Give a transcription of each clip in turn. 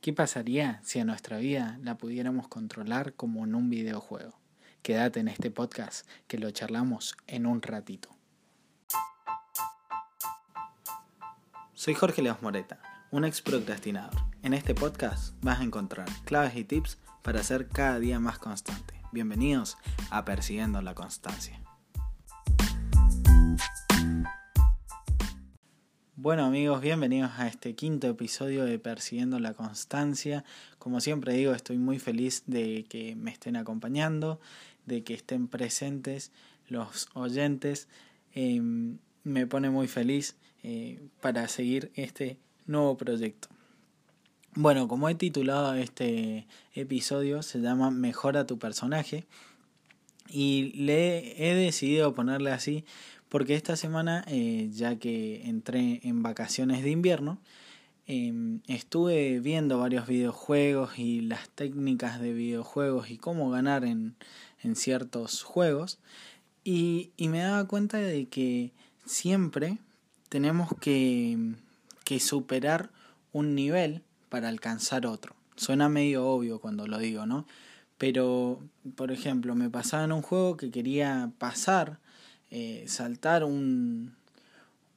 ¿Qué pasaría si a nuestra vida la pudiéramos controlar como en un videojuego? Quédate en este podcast que lo charlamos en un ratito. Soy Jorge Leos Moreta, un ex procrastinador. En este podcast vas a encontrar claves y tips para ser cada día más constante. Bienvenidos a Persiguiendo la Constancia. Bueno amigos, bienvenidos a este quinto episodio de Persiguiendo la Constancia. Como siempre digo, estoy muy feliz de que me estén acompañando, de que estén presentes los oyentes. Em, me pone muy feliz eh, para seguir este nuevo proyecto. Bueno, como he titulado este episodio, se llama Mejora tu personaje. Y le he decidido ponerle así porque esta semana, eh, ya que entré en vacaciones de invierno, em, estuve viendo varios videojuegos y las técnicas de videojuegos y cómo ganar en, en ciertos juegos. Y, y, me daba cuenta de que siempre tenemos que, que superar un nivel para alcanzar otro. Suena medio obvio cuando lo digo, ¿no? Pero, por ejemplo, me pasaba en un juego que quería pasar eh, saltar un,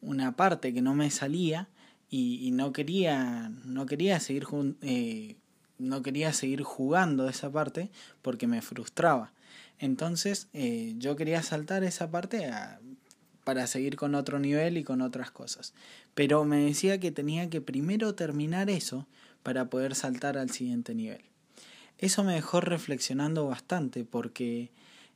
una parte que no me salía y, no quería no quería seguir eh, no quería seguir jugando esa parte porque me frustraba. Entonces eh, yo quería saltar esa parte para seguir con otro nivel y con otras cosas. Pero me decía que tenía que primero terminar eso para poder saltar al siguiente nivel. Eso me dejó reflexionando bastante porque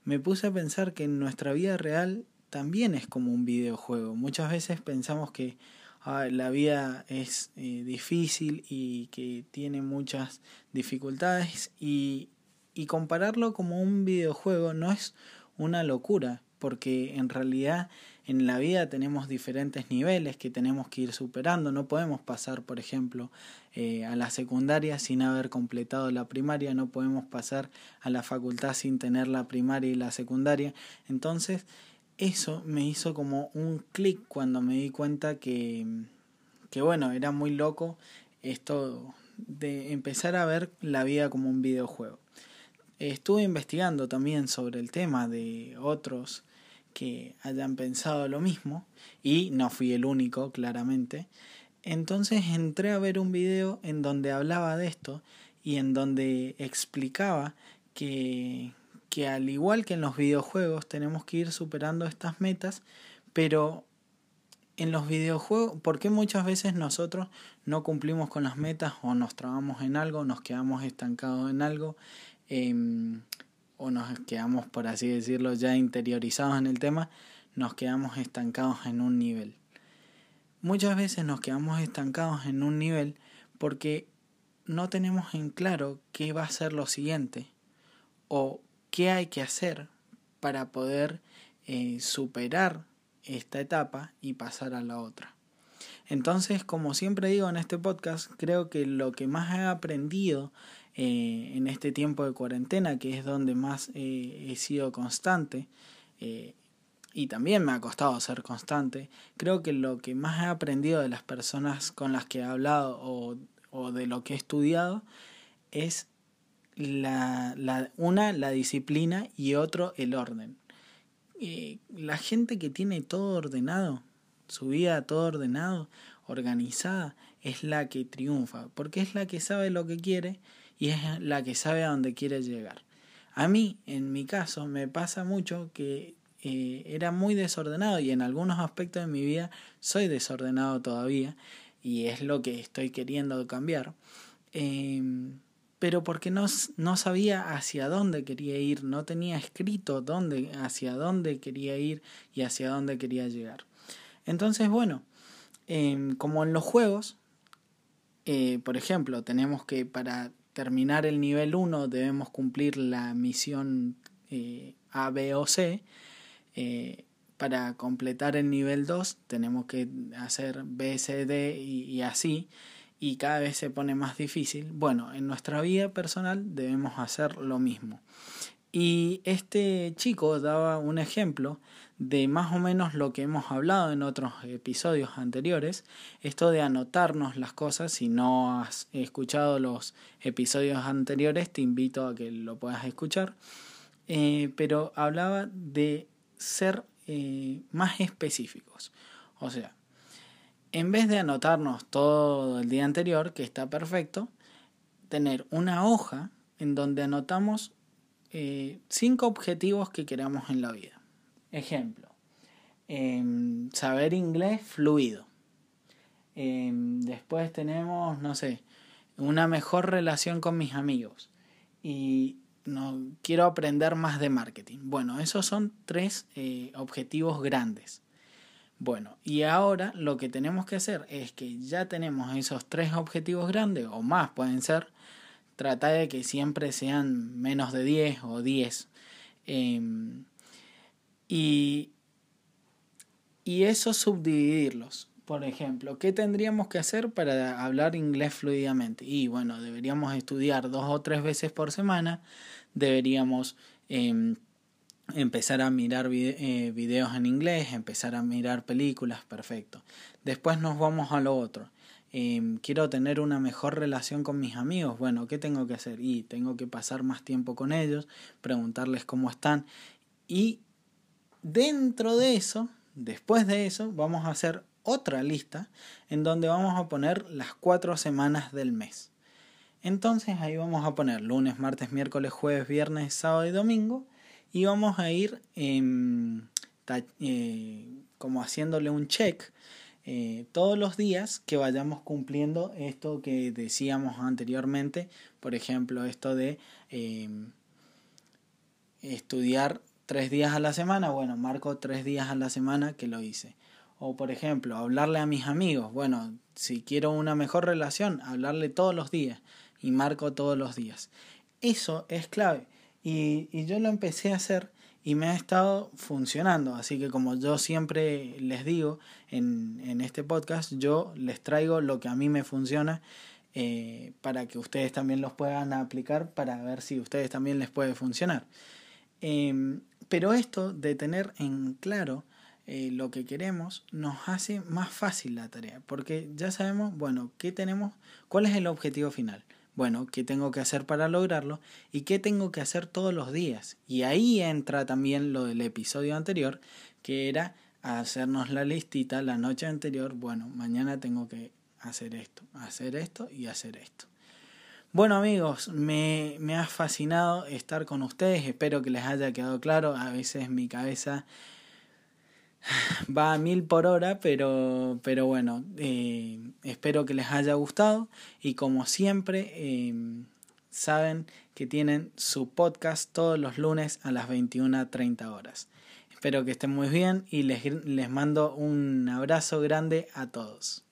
me puse a pensar que en nuestra vida real también es como un videojuego. Muchas veces pensamos que ah, la vida es eh, difícil y que tiene muchas dificultades y, y compararlo como un videojuego no es una locura, porque en realidad en la vida tenemos diferentes niveles que tenemos que ir superando. No podemos pasar, por ejemplo, eh, a la secundaria sin haber completado la primaria, no podemos pasar a la facultad sin tener la primaria y la secundaria. Entonces, eso me hizo como un clic cuando me di cuenta que, que, bueno, era muy loco esto de empezar a ver la vida como un videojuego. Estuve investigando también sobre el tema de otros que hayan pensado lo mismo y no fui el único, claramente. Entonces entré a ver un video en donde hablaba de esto y en donde explicaba que, que al igual que en los videojuegos tenemos que ir superando estas metas, pero en los videojuegos, ¿por qué muchas veces nosotros no cumplimos con las metas o nos trabamos en algo, nos quedamos estancados en algo? Em, o nos quedamos, por así decirlo, ya interiorizados en el tema, nos quedamos estancados en un nivel. Muchas veces nos quedamos estancados en un nivel porque no tenemos en claro qué va a ser lo siguiente o qué hay que hacer para poder eh, superar esta etapa y pasar a la otra. Entonces, como siempre digo en este podcast, creo que lo que más he aprendido eh, en este tiempo de cuarentena, que es donde más eh, he sido constante, eh, y también me ha costado ser constante, creo que lo que más he aprendido de las personas con las que he hablado o, o de lo que he estudiado es la, la, una, la disciplina y otro, el orden. la gente que tiene todo ordenado, su vida todo ordenado, organizada, es la que triunfa, porque es la que sabe lo que quiere y es la que sabe a dónde quiere llegar. A mí, en mi caso, me pasa mucho que eh, era muy desordenado y en algunos aspectos de mi vida soy desordenado todavía y es lo que estoy queriendo cambiar. Em, pero porque no, no sabía hacia dónde quería ir, no tenía escrito dónde, hacia dónde quería ir y hacia dónde quería llegar. Entonces, bueno, em, como en los juegos, eh, por ejemplo, tenemos que para terminar el nivel 1 debemos cumplir la misión eh, A, B o C. Eh, para completar el nivel 2 tenemos que hacer B, C, D y, así. Y cada vez se pone más difícil. Bueno, en nuestra vida personal debemos hacer lo mismo. Y este chico daba un ejemplo de más o menos lo que hemos hablado en otros episodios anteriores, esto de anotarnos las cosas, si no has escuchado los episodios anteriores, te invito a que lo puedas escuchar, eh, pero hablaba de ser eh, más específicos, o sea, en vez de anotarnos todo el día anterior, que está perfecto, tener una hoja en donde anotamos eh, cinco objetivos que queramos en la vida. Ejemplo, em, saber inglés fluido. Em, después tenemos, no sé, una mejor relación con mis amigos. Y no, quiero aprender más de marketing. Bueno, esos son tres eh, objetivos grandes. Bueno, y ahora lo que tenemos que hacer es que ya tenemos esos tres objetivos grandes, o más pueden ser, trata de que siempre sean menos de 10 o 10. Em, y, y eso subdividirlos. Por ejemplo, ¿qué tendríamos que hacer para hablar inglés fluidamente? Y bueno, deberíamos estudiar dos o tres veces por semana, deberíamos em, empezar a mirar eh, videos en inglés, empezar a mirar películas, perfecto. Después nos vamos a lo otro. Em, quiero tener una mejor relación con mis amigos. Bueno, ¿qué tengo que hacer? Y tengo que pasar más tiempo con ellos, preguntarles cómo están. Y dentro de eso, después de eso, vamos a hacer otra lista en donde vamos a poner las cuatro semanas del mes. Entonces ahí vamos a poner lunes, martes, miércoles, jueves, viernes, sábado y domingo. Y vamos a ir em, eh, como haciéndole un check eh, todos los días que vayamos cumpliendo esto que decíamos anteriormente, por ejemplo, esto de em, estudiar tres días a la semana, bueno, marco tres días a la semana que lo hice. O por ejemplo, hablarle a mis amigos, bueno, si quiero una mejor relación, hablarle todos los días y marco todos los días. Eso es clave. Y, y yo lo empecé a hacer y me ha estado funcionando. Así que como yo siempre les digo en, en este podcast, yo les traigo lo que a mí me funciona eh, para que ustedes también los puedan aplicar para ver si ustedes también les puede funcionar. Em, pero esto de tener en claro eh, lo que queremos nos hace más fácil la tarea, porque ya sabemos, bueno, qué tenemos, cuál es el objetivo final bueno, ¿qué tengo que hacer para lograrlo? ¿Y qué tengo que hacer todos los días? Y ahí entra también lo del episodio anterior, que era hacernos la listita la noche anterior, bueno, mañana tengo que hacer esto, hacer esto y hacer esto. Bueno amigos, me, me ha fascinado estar con ustedes, espero que les haya quedado claro, a veces mi cabeza va a mil por hora, pero, pero bueno, eh, espero que les haya gustado y como siempre, eh, saben que tienen su podcast todos los lunes a las 21.30 horas. Espero que estén muy bien y les, les mando un abrazo grande a todos.